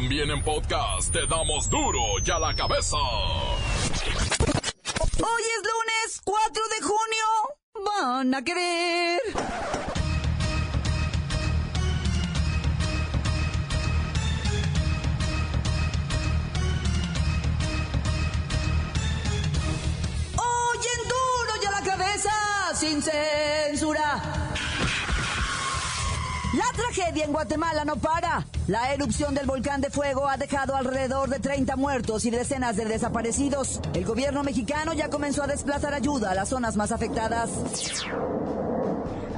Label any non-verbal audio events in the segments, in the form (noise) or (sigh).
También en podcast te damos duro y a la cabeza. Hoy es lunes 4 de junio. Van a querer. Hoy en duro y a la cabeza, sin censura. La tragedia en Guatemala no para. La erupción del volcán de fuego ha dejado alrededor de 30 muertos y decenas de desaparecidos. El gobierno mexicano ya comenzó a desplazar ayuda a las zonas más afectadas.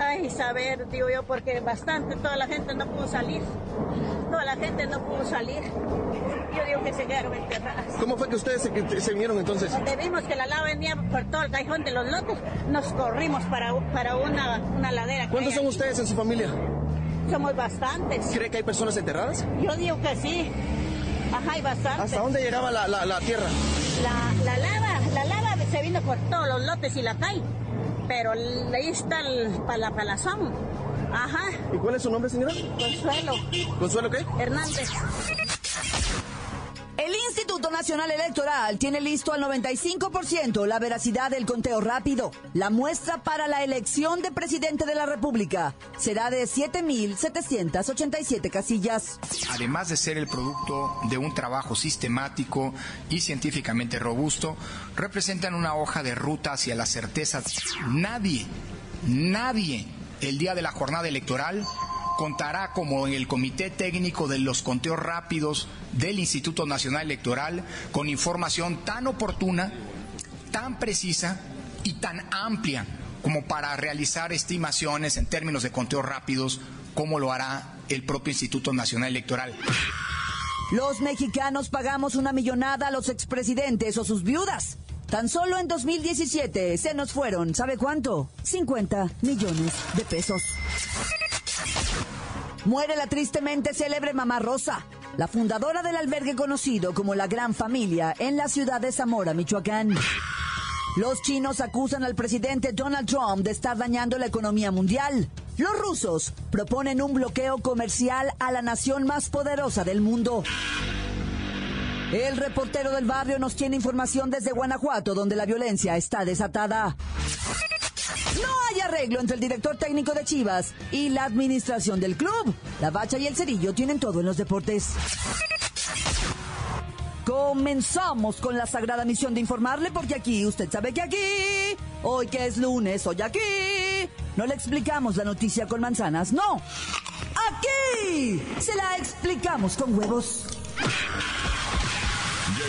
Ay, saber, digo yo, porque bastante, toda la gente no pudo salir. Toda la gente no pudo salir. Yo digo que se quedaron enterradas. ¿Cómo fue que ustedes se, se vinieron entonces? Donde vimos que la lava venía por todo el cajón de los lotes, nos corrimos para, para una, una ladera. ¿Cuántos son aquí. ustedes en su familia? Somos bastantes. ¿Cree que hay personas enterradas? Yo digo que sí. Ajá, hay bastantes. ¿Hasta dónde llegaba la, la- la tierra? La, la lava, la lava se vino por todos los lotes y la calle. Pero ahí está el pala- palazón. Ajá, ¿Y cuál es su nombre, señora? Consuelo ¿Consuelo qué? Hernández. Instituto Nacional Electoral tiene listo al 95% la veracidad del conteo rápido. La muestra para la elección de presidente de la República será de 7.787 casillas. además de ser el producto de un trabajo sistemático y científicamente robusto, representan una hoja de ruta hacia la certeza. Nadie, nadie, el día de la jornada electoral contará como en el Comité Técnico de los Conteos Rápidos del Instituto Nacional Electoral con información tan oportuna, tan precisa y tan amplia como para realizar estimaciones en términos de conteos rápidos como lo hará el propio Instituto Nacional Electoral. Los mexicanos pagamos una millonada a los expresidentes o sus viudas. Tan solo en 2017 se nos fueron, ¿sabe cuánto? 50 millones de pesos. Muere la tristemente célebre Mamá Rosa, la fundadora del albergue conocido como la Gran Familia en la ciudad de Zamora, Michoacán. Los chinos acusan al presidente Donald Trump de estar dañando la economía mundial. Los rusos proponen un bloqueo comercial a la nación más poderosa del mundo. El reportero del barrio nos tiene información desde Guanajuato, donde la violencia está desatada. Arreglo entre el director técnico de Chivas y la administración del club. La Bacha y el Cerillo tienen todo en los deportes. Comenzamos con la sagrada misión de informarle porque aquí, usted sabe que aquí, hoy que es lunes, hoy aquí, no le explicamos la noticia con manzanas, no. Aquí se la explicamos con huevos.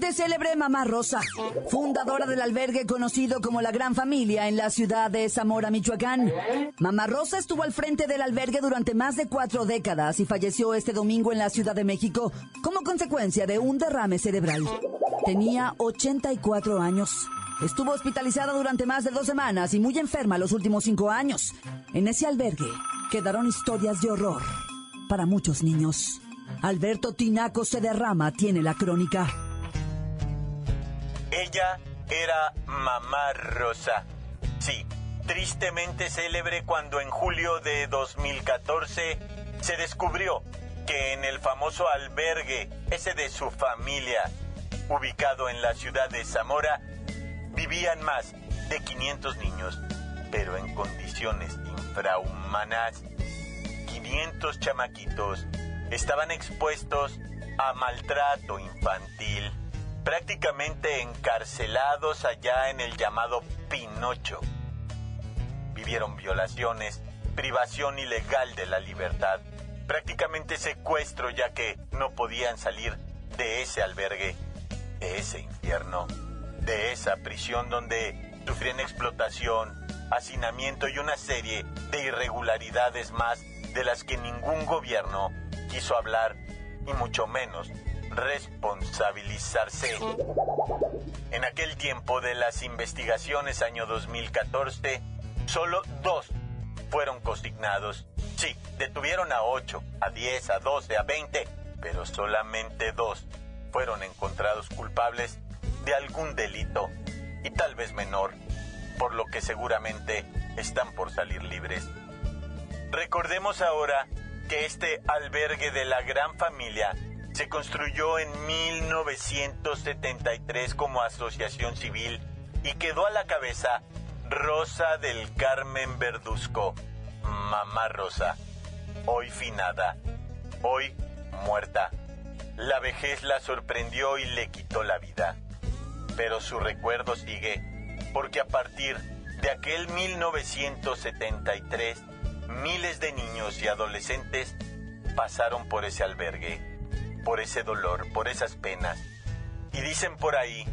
Célebre Mamá Rosa, fundadora del albergue conocido como La Gran Familia en la ciudad de Zamora, Michoacán. Mamá Rosa estuvo al frente del albergue durante más de cuatro décadas y falleció este domingo en la Ciudad de México como consecuencia de un derrame cerebral. Tenía 84 años. Estuvo hospitalizada durante más de dos semanas y muy enferma los últimos cinco años. En ese albergue quedaron historias de horror para muchos niños. Alberto Tinaco se derrama, tiene la crónica. Ella era Mamá Rosa. Sí, tristemente célebre cuando en julio de 2014 se descubrió que en el famoso albergue, ese de su familia, ubicado en la ciudad de Zamora, vivían más de 500 niños, pero en condiciones infrahumanas. 500 chamaquitos estaban expuestos a maltrato infantil, prácticamente encarcelados allá en el llamado Pinocho. Vivieron violaciones, privación ilegal de la libertad, prácticamente secuestro ya que no podían salir de ese albergue, de ese infierno, de esa prisión donde sufrían explotación, hacinamiento y una serie de irregularidades más de las que ningún gobierno quiso hablar y mucho menos responsabilizarse. En aquel tiempo de las investigaciones año 2014, solo dos fueron consignados. Sí, detuvieron a 8, a 10, a 12, a 20, pero solamente dos fueron encontrados culpables de algún delito y tal vez menor, por lo que seguramente están por salir libres. Recordemos ahora que este albergue de la gran familia se construyó en 1973 como asociación civil y quedó a la cabeza Rosa del Carmen Verduzco, Mamá Rosa, hoy finada, hoy muerta. La vejez la sorprendió y le quitó la vida. Pero su recuerdo sigue, porque a partir de aquel 1973, miles de niños y adolescentes pasaron por ese albergue, por ese dolor, por esas penas. Y dicen por ahí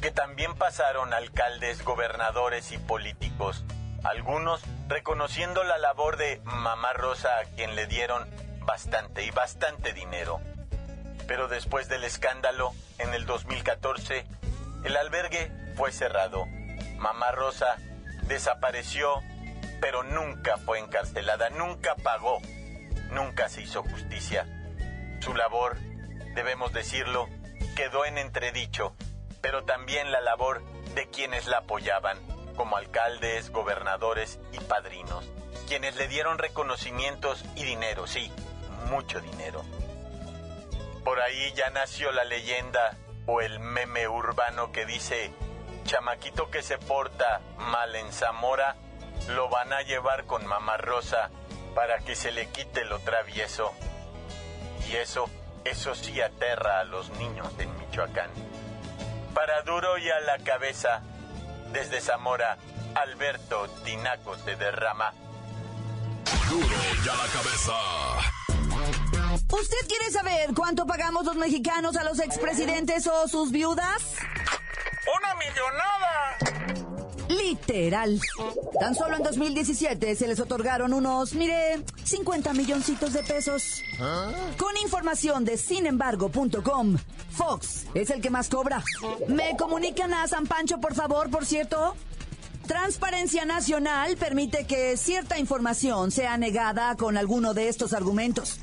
que también pasaron alcaldes, gobernadores y políticos, algunos reconociendo la labor de Mamá Rosa a quien le dieron bastante y bastante dinero. Pero después del escándalo, en el 2014, el albergue fue cerrado. Mamá Rosa desapareció, pero nunca fue encarcelada, nunca pagó, nunca se hizo justicia. Su labor, debemos decirlo, quedó en entredicho pero también la labor de quienes la apoyaban, como alcaldes, gobernadores y padrinos, quienes le dieron reconocimientos y dinero, sí, mucho dinero. Por ahí ya nació la leyenda o el meme urbano que dice, chamaquito que se porta mal en Zamora, lo van a llevar con mamá Rosa para que se le quite lo travieso. Y eso, eso sí aterra a los niños en Michoacán. Para duro y a la cabeza, desde Zamora, Alberto Tinaco se derrama. Duro y a la cabeza. ¿Usted quiere saber cuánto pagamos los mexicanos a los expresidentes o sus viudas? ¡Una millonada! Literal. Tan solo en 2017 se les otorgaron unos, mire, 50 milloncitos de pesos. Con información de sinembargo.com, Fox es el que más cobra. ¿Me comunican a San Pancho, por favor, por cierto? Transparencia Nacional permite que cierta información sea negada con alguno de estos argumentos.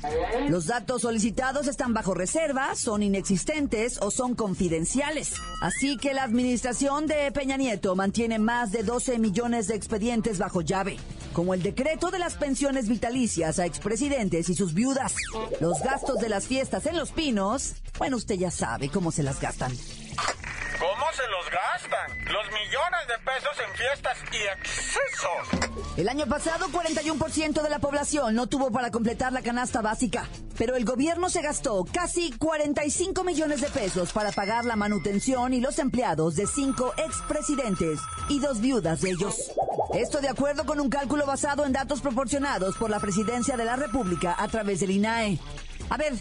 Los datos solicitados están bajo reserva, son inexistentes o son confidenciales. Así que la administración de Peña Nieto mantiene más de 12 millones de expedientes bajo llave, como el decreto de las pensiones vitalicias a expresidentes y sus viudas. Los gastos de las fiestas en Los Pinos, bueno, usted ya sabe cómo se las gastan. ¿Cómo se los gastan? Los millones de pesos en fiestas y excesos. El año pasado, 41% de la población no tuvo para completar la canasta básica, pero el gobierno se gastó casi 45 millones de pesos para pagar la manutención y los empleados de cinco expresidentes y dos viudas de ellos. Esto de acuerdo con un cálculo basado en datos proporcionados por la presidencia de la República a través del INAE. A ver,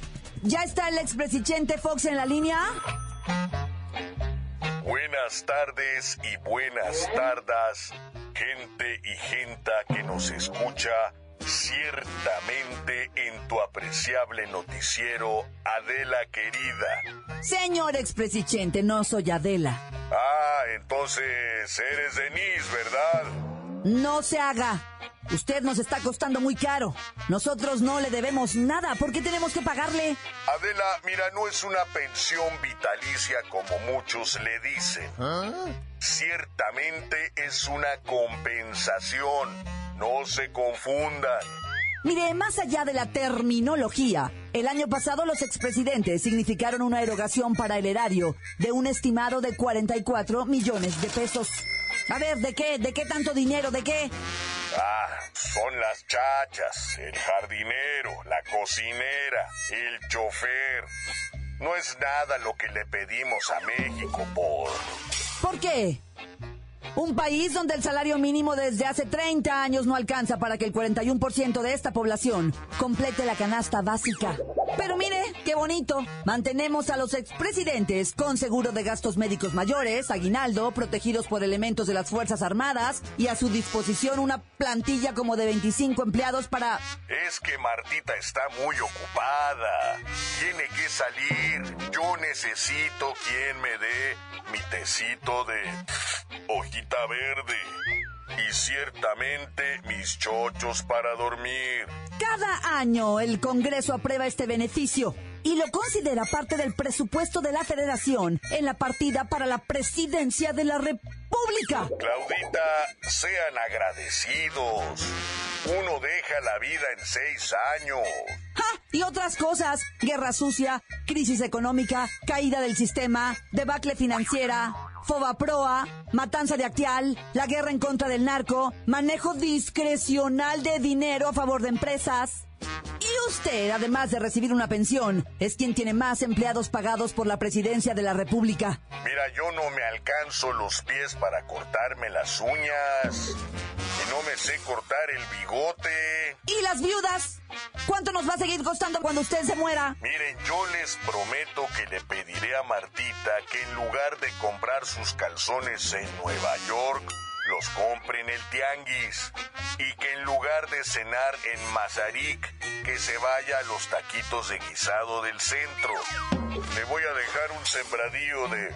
¿ya está el expresidente Fox en la línea? Buenas tardes y buenas tardas, gente y genta que nos escucha ciertamente en tu apreciable noticiero Adela querida. Señor expresidente, no soy Adela. Ah, entonces eres Denise, ¿verdad? No se haga. Usted nos está costando muy caro. Nosotros no le debemos nada. ¿Por qué tenemos que pagarle? Adela, mira, no es una pensión vitalicia como muchos le dicen. Ciertamente es una compensación. No se confundan. Mire, más allá de la terminología, el año pasado los expresidentes significaron una erogación para el erario de un estimado de 44 millones de pesos. A ver, ¿de qué? ¿De qué tanto dinero? ¿De qué? Ah, son las chachas, el jardinero, la cocinera, el chofer. No es nada lo que le pedimos a México por... ¿Por qué? Un país donde el salario mínimo desde hace 30 años no alcanza para que el 41% de esta población complete la canasta básica. Pero mire, qué bonito. Mantenemos a los expresidentes con seguro de gastos médicos mayores, aguinaldo, protegidos por elementos de las Fuerzas Armadas y a su disposición una plantilla como de 25 empleados para... Es que Martita está muy ocupada. Tiene que salir. Yo necesito quien me dé mi tecito de hojita verde. Y ciertamente mis chochos para dormir. Cada año el Congreso aprueba este beneficio y lo considera parte del presupuesto de la Federación en la partida para la presidencia de la República. Claudita, sean agradecidos. Uno deja la vida en seis años. ¡Ja! Y otras cosas. Guerra sucia, crisis económica, caída del sistema, debacle financiera, Fobaproa, matanza de Actial, la guerra en contra del narco, manejo discrecional de dinero a favor de empresas. Y usted, además de recibir una pensión, es quien tiene más empleados pagados por la presidencia de la República. Mira, yo no me alcanzo los pies para cortarme las uñas. No me sé cortar el bigote. ¿Y las viudas? ¿Cuánto nos va a seguir costando cuando usted se muera? Miren, yo les prometo que le pediré a Martita que en lugar de comprar sus calzones en Nueva York, los compre en el tianguis y que en lugar de cenar en Mazarik, que se vaya a los taquitos de guisado del centro. Le voy a dejar un sembradío de...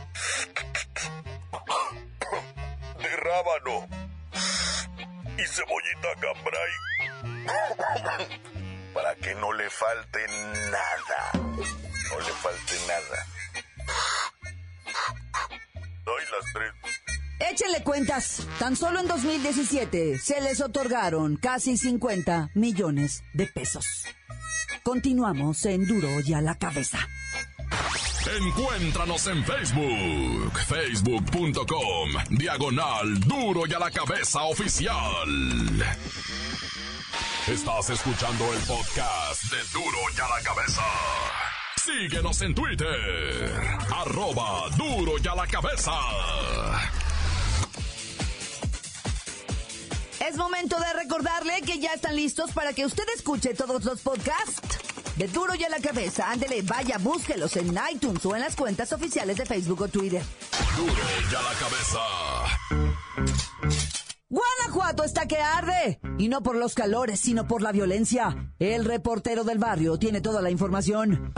de rábano y cebollita cambray (laughs) para que no le falte nada. No le falte nada. Doy las tres. Échenle cuentas. Tan solo en 2017 se les otorgaron casi 50 millones de pesos. Continuamos en Duro y a la cabeza. Encuéntranos en Facebook, facebook.com, diagonal Duro y a la cabeza oficial. Estás escuchando el podcast de Duro y a la cabeza. Síguenos en Twitter, arroba Duro y a la cabeza. Es momento de recordarle que ya están listos para que usted escuche todos los podcasts de Duro y a la cabeza. Ándele, vaya, búsquelos en iTunes o en las cuentas oficiales de Facebook o Twitter. Duro y a la cabeza. Guanajuato está que arde. Y no por los calores, sino por la violencia. El reportero del barrio tiene toda la información.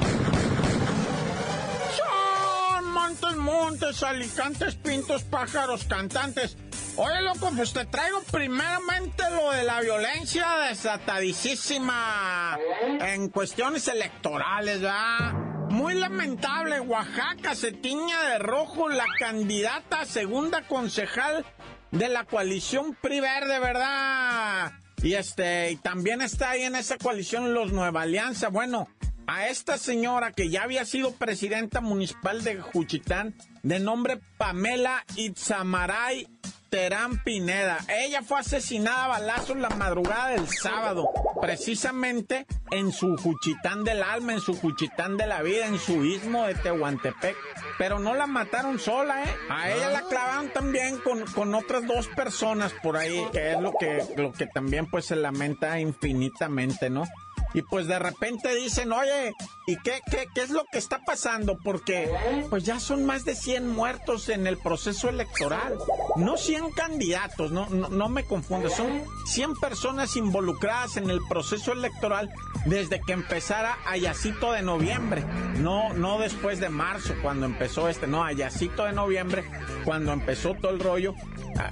Son montes, montes, alicantes, pintos, pájaros, cantantes. Oye, loco, pues te traigo primeramente lo de la violencia desatadísima en cuestiones electorales, ¿verdad? Muy lamentable, Oaxaca se tiña de rojo la candidata a segunda concejal de la coalición PRI Verde, ¿verdad? Y este, y también está ahí en esa coalición los Nueva Alianza. Bueno, a esta señora que ya había sido presidenta municipal de Juchitán, de nombre Pamela Itzamaray Terán Pineda. Ella fue asesinada a balazos la madrugada del sábado, precisamente en su Juchitán del alma, en su Juchitán de la vida, en su istmo de Tehuantepec. Pero no la mataron sola, ¿eh? A ella la clavaron también con, con otras dos personas por ahí, que es lo que, lo que también pues se lamenta infinitamente, ¿no? Y pues de repente dicen, oye, ¿y qué, qué, qué es lo que está pasando? Porque pues ya son más de 100 muertos en el proceso electoral. No 100 candidatos, no, no, no me confunde, son 100 personas involucradas en el proceso electoral desde que empezara Ayacito de noviembre. No, no después de marzo cuando empezó este, no, Ayacito de noviembre cuando empezó todo el rollo.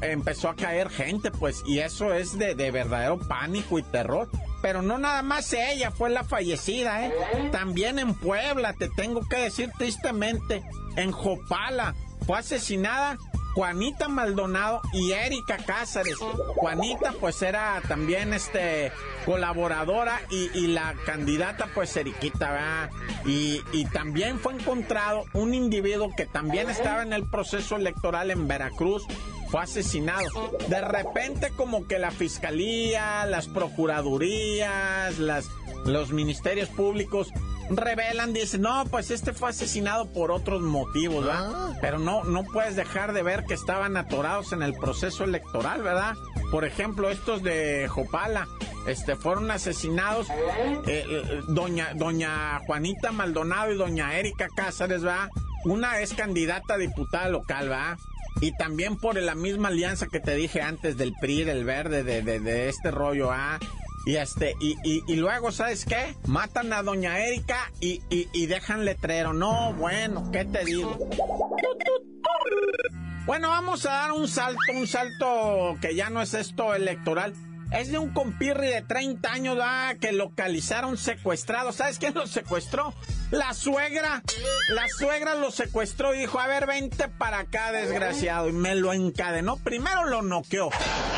Empezó a caer gente, pues, y eso es de, de verdadero pánico y terror pero no nada más ella fue la fallecida, ¿eh? También en Puebla, te tengo que decir tristemente, en Jopala fue asesinada Juanita Maldonado y Erika Cázares. Juanita pues era también este colaboradora y, la candidata pues Eriquita, ¿verdad? Y también fue encontrado un individuo que también estaba en el proceso electoral en Veracruz fue asesinado. De repente como que la fiscalía, las procuradurías, las, los ministerios públicos revelan, dicen, no, pues este fue asesinado por otros motivos, ¿verdad? Ah. Pero no, no puedes dejar de ver que estaban atorados en el proceso electoral, ¿verdad? Por ejemplo, estos de Jopala, este, fueron asesinados, eh, eh, doña, doña Juanita Maldonado y doña Erika Cáceres, ¿verdad? Una es candidata a diputada local, ¿verdad? Y también por la misma alianza que te dije antes del PRI, del verde, de, de, de este rollo, ¿ah? Y este, y, y, y, luego, ¿sabes qué? Matan a doña Erika y, y, dejan letrero. No, bueno, ¿qué te digo? Bueno, vamos a dar un salto, un salto que ya no es esto electoral. Es de un compirri de 30 años ¿verdad? que localizaron secuestrado. ¿Sabes quién lo secuestró? La suegra. La suegra lo secuestró y dijo, a ver, vente para acá, desgraciado. Y me lo encadenó. Primero lo noqueó.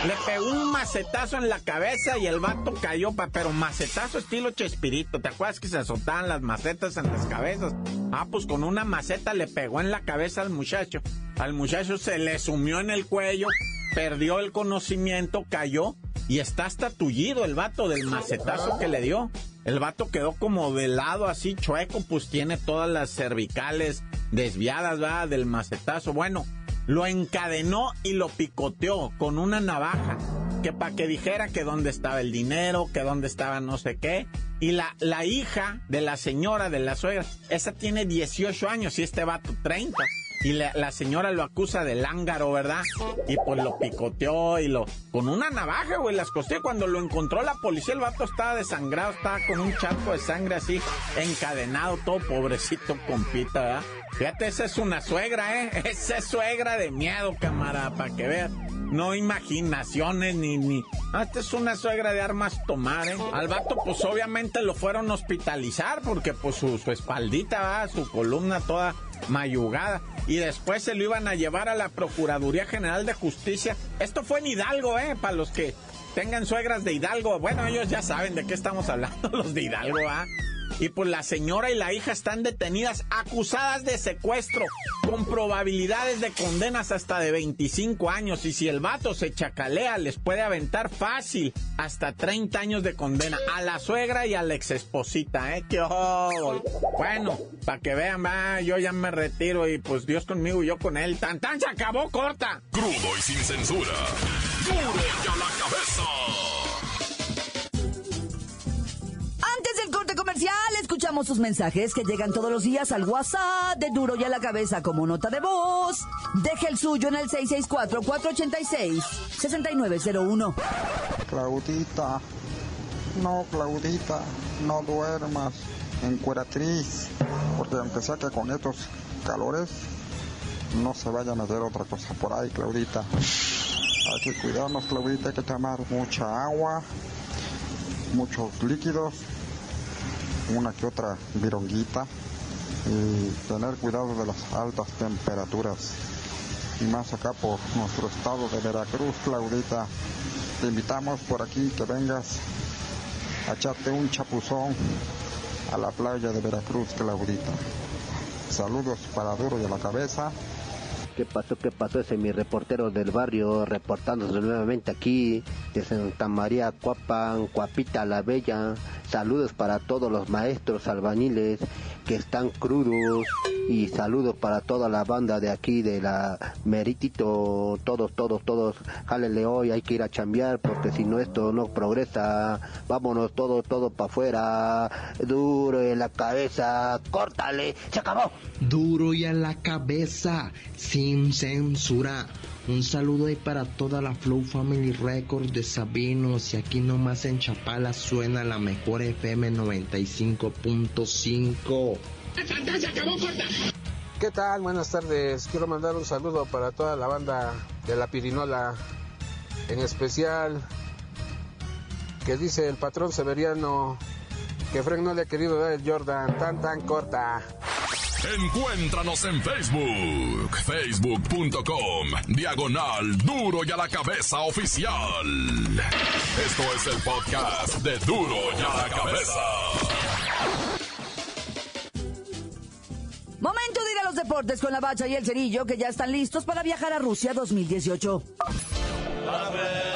Le pegó un macetazo en la cabeza y el vato cayó, pero macetazo estilo Chespirito. ¿Te acuerdas que se azotaban las macetas en las cabezas? Ah, pues con una maceta le pegó en la cabeza al muchacho. Al muchacho se le sumió en el cuello, perdió el conocimiento, cayó y está hasta tullido el vato del macetazo que le dio. El vato quedó como de lado así chueco, pues tiene todas las cervicales desviadas, va, del macetazo. Bueno, lo encadenó y lo picoteó con una navaja, que para que dijera que dónde estaba el dinero, que dónde estaba no sé qué. Y la, la hija de la señora, de la suegra, esa tiene 18 años y este vato 30. Y la, señora lo acusa de lángaro, ¿verdad? Y pues lo picoteó y lo... Con una navaja, güey, las costé. Cuando lo encontró la policía, el vato estaba desangrado, estaba con un charco de sangre así, encadenado, todo pobrecito, compita, ¿verdad? Fíjate, esa es una suegra, ¿eh? (laughs) Esa es suegra de miedo, camarada, para que veas. No imaginaciones ni, ni... Ah, esta es una suegra de armas tomar, ¿eh? Al vato, pues obviamente lo fueron a hospitalizar porque pues su, su espaldita, ¿va? su columna toda mayugada. Y después se lo iban a llevar a la Procuraduría General de Justicia. Esto fue en Hidalgo, ¿eh? Para los que tengan suegras de Hidalgo. Bueno, ellos ya saben de qué estamos hablando, (laughs) los de Hidalgo, ¿ah? Y pues la señora y la hija están detenidas, acusadas de secuestro, con probabilidades de condenas hasta de 25 años. Y si el vato se chacalea, les puede aventar fácil hasta 30 años de condena a la suegra y a la exesposita, ¿eh? ¡Qué! Bueno, para que vean, yo ya me retiro y pues Dios conmigo y yo con él. ¡Tan, tan! ¡Se acabó, corta! Crudo y sin censura. ¡Duro y a la escuchamos sus mensajes que llegan todos los días al WhatsApp de Duro y a la cabeza como nota de voz. Deje el suyo en el 664-486-6901. Claudita, no, Claudita, no duermas, encueratriz, porque aunque sea que con estos calores no se vaya a meter otra cosa por ahí, Claudita. Hay que cuidarnos, Claudita, hay que tomar mucha agua, muchos líquidos una que otra vironguita y tener cuidado de las altas temperaturas. Y más acá por nuestro estado de Veracruz, Claudita. Te invitamos por aquí que vengas a echarte un chapuzón a la playa de Veracruz, Claudita. Saludos para Duro y a la cabeza. ¿Qué pasó? ¿Qué pasó? Ese es mi reportero del barrio reportándose nuevamente aquí de Santa María Cuapan, Cuapita la Bella. Saludos para todos los maestros albañiles que están crudos y saludos para toda la banda de aquí de la Meritito, todos, todos, todos, jálele hoy, hay que ir a chambear porque si no esto no progresa, vámonos todos, todos para afuera, duro en la cabeza, córtale, se acabó. Duro y a la cabeza, sin censura. Un saludo ahí para toda la Flow Family Records de Sabinos y aquí nomás en Chapala suena la mejor FM 95.5. ¿Qué tal? Buenas tardes. Quiero mandar un saludo para toda la banda de la Pirinola, en especial que dice el patrón Severiano que Frank no le ha querido dar el Jordan tan tan corta. Encuéntranos en Facebook, facebook.com, diagonal duro y a la cabeza oficial. Esto es el podcast de duro y a la cabeza. Momento de ir a los deportes con la bacha y el cerillo que ya están listos para viajar a Rusia 2018. arreglen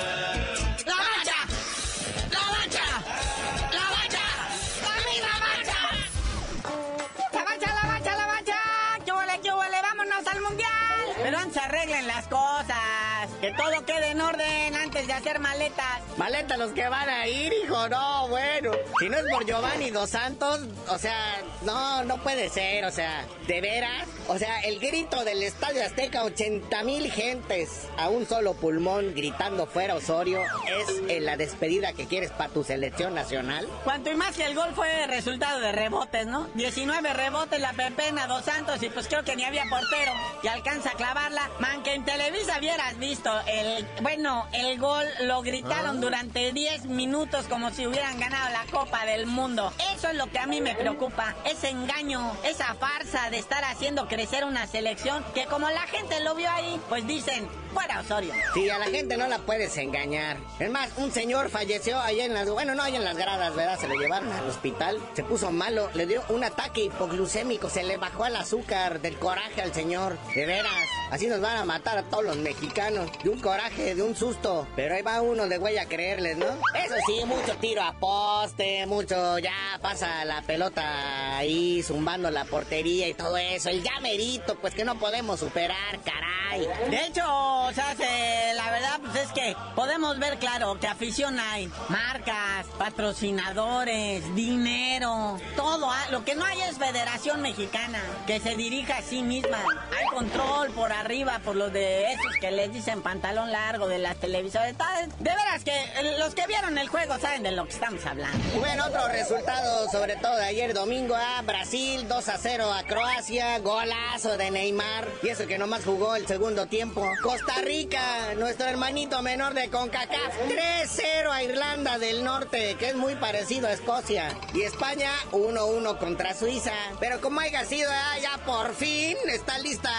Que todo quede en orden antes de hacer maletas. Maletas los que van a ir, hijo, no, bueno. Si no es por Giovanni Dos Santos, o sea, no, no puede ser, o sea, de veras. O sea, el grito del Estadio Azteca, 80 mil gentes a un solo pulmón gritando fuera Osorio, es en la despedida que quieres para tu selección nacional. Cuanto y más que el gol fue resultado de rebotes, ¿no? 19 rebotes la pepena Dos Santos y pues creo que ni había portero y alcanza a clavarla. Man, que en Televisa hubieras visto el, bueno, el gol lo gritaron Ah. durante 10 minutos como si hubieran ganado la Copa del Mundo. Eso es lo que a mí me preocupa, ese engaño, esa farsa de estar haciendo crecer una selección que como la gente lo vio ahí, pues dicen, fuera Osorio. Sí, a la gente no la puedes engañar. Es más, un señor falleció allá en las... Bueno, no allá en las gradas, ¿verdad? Se lo llevaron al hospital. Se puso malo, le dio un ataque hipoglucémico, se le bajó el azúcar del coraje al señor. De veras, así nos van a matar a todos los mexicanos. De un coraje, de un susto. Pero ahí va uno de güey a creerles, ¿no? Eso sí, mucho tiro a poste, mucho ya pasa la pelota ahí zumbando la portería y todo eso. El llamerito, pues que no podemos superar, caray. De hecho, o sea, se- la verdad, pues es que podemos ver claro que afición hay, marcas, patrocinadores, dinero, todo. ah, Lo que no hay es Federación Mexicana que se dirija a sí misma. Hay control por arriba, por los de esos que les dicen pantalón largo de las televisoras. De veras que eh, los que vieron el juego saben de lo que estamos hablando. Bueno, otro resultado, sobre todo ayer domingo, a Brasil 2 a 0 a Croacia, golazo de Neymar, y eso que nomás jugó el segundo tiempo. Costa Rica, nuestro hermanito menor de CONCACAF, 3-0 a Irlanda del Norte, que es muy parecido a Escocia. Y España 1-1 contra Suiza. Pero como haya sido, ah, ya por fin está lista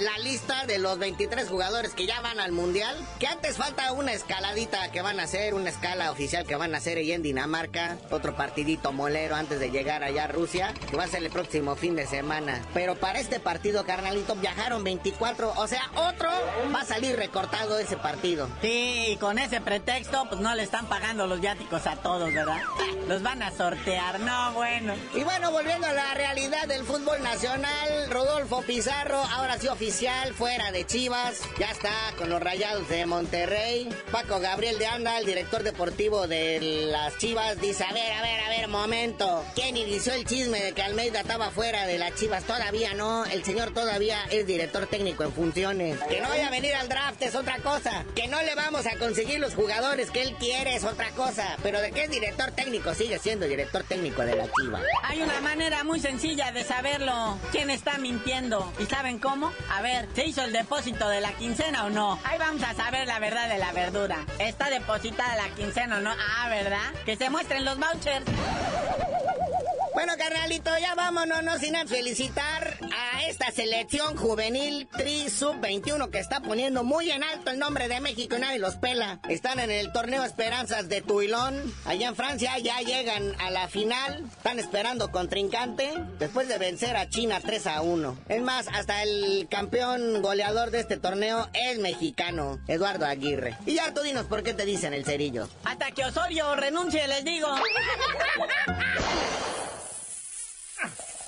la lista de los 23 jugadores que ya van al Mundial. Que antes falta una escaladita que van a hacer, una escala oficial que van a hacer ahí en Dinamarca. Otro partidito molero antes de llegar allá a Rusia, que va a ser el próximo fin de semana. Pero para este partido, carnalito, viajaron 24, o sea, otro va a salir recortado ese partido. Sí, y con ese pretexto, pues no le están pagando los viáticos a todos, ¿verdad? (laughs) Los van a sortear, no, bueno. Y bueno, volviendo a la realidad del fútbol nacional, Rodolfo Pizarro, ahora sí oficial, fuera de Chivas, ya está con los Rayados de Monterrey. Paco Gabriel de Anda, el director deportivo de las Chivas, dice, a ver, a ver, a ver, momento. ¿Quién inició el chisme de que Almeida estaba fuera de las Chivas? Todavía no, el señor todavía es director técnico en funciones. Que no vaya a venir al draft es otra cosa. Que no le vamos a conseguir los jugadores que él quiere es otra cosa. Pero de que es director técnico, sigue siendo director técnico de la Chivas. Hay una manera muy sencilla de saberlo. ¿Quién está mintiendo? ¿Y saben cómo? A ver, ¿se hizo el depósito de la quincena o no? Ahí vamos a saber la verdad de la verdura. ¿Está depositada la quincena o no? Ah, ¿verdad? Que se muestren los vouchers. Bueno, carnalito, ya vámonos, no sin felicitar a esta selección juvenil Tri Sub-21 que está poniendo muy en alto el nombre de México y nadie los pela. Están en el torneo Esperanzas de Tuilón, allá en Francia, ya llegan a la final, están esperando contrincante después de vencer a China 3 a 1. Es más, hasta el campeón goleador de este torneo es mexicano, Eduardo Aguirre. Y ya tú dinos por qué te dicen el cerillo. Hasta que Osorio renuncie, les digo. (laughs) ¡La bacha! ¡La bacha! ¡La bacha! ¡También la bacha!